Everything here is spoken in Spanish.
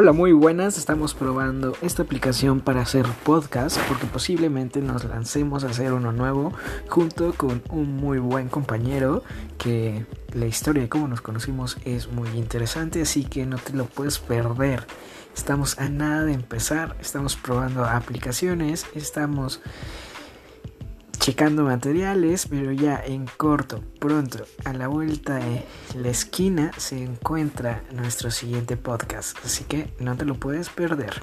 Hola, muy buenas. Estamos probando esta aplicación para hacer podcast porque posiblemente nos lancemos a hacer uno nuevo junto con un muy buen compañero que la historia de cómo nos conocimos es muy interesante, así que no te lo puedes perder. Estamos a nada de empezar, estamos probando aplicaciones, estamos checando materiales, pero ya en corto, pronto, a la vuelta de la esquina se encuentra nuestro siguiente podcast, así que no te lo puedes perder.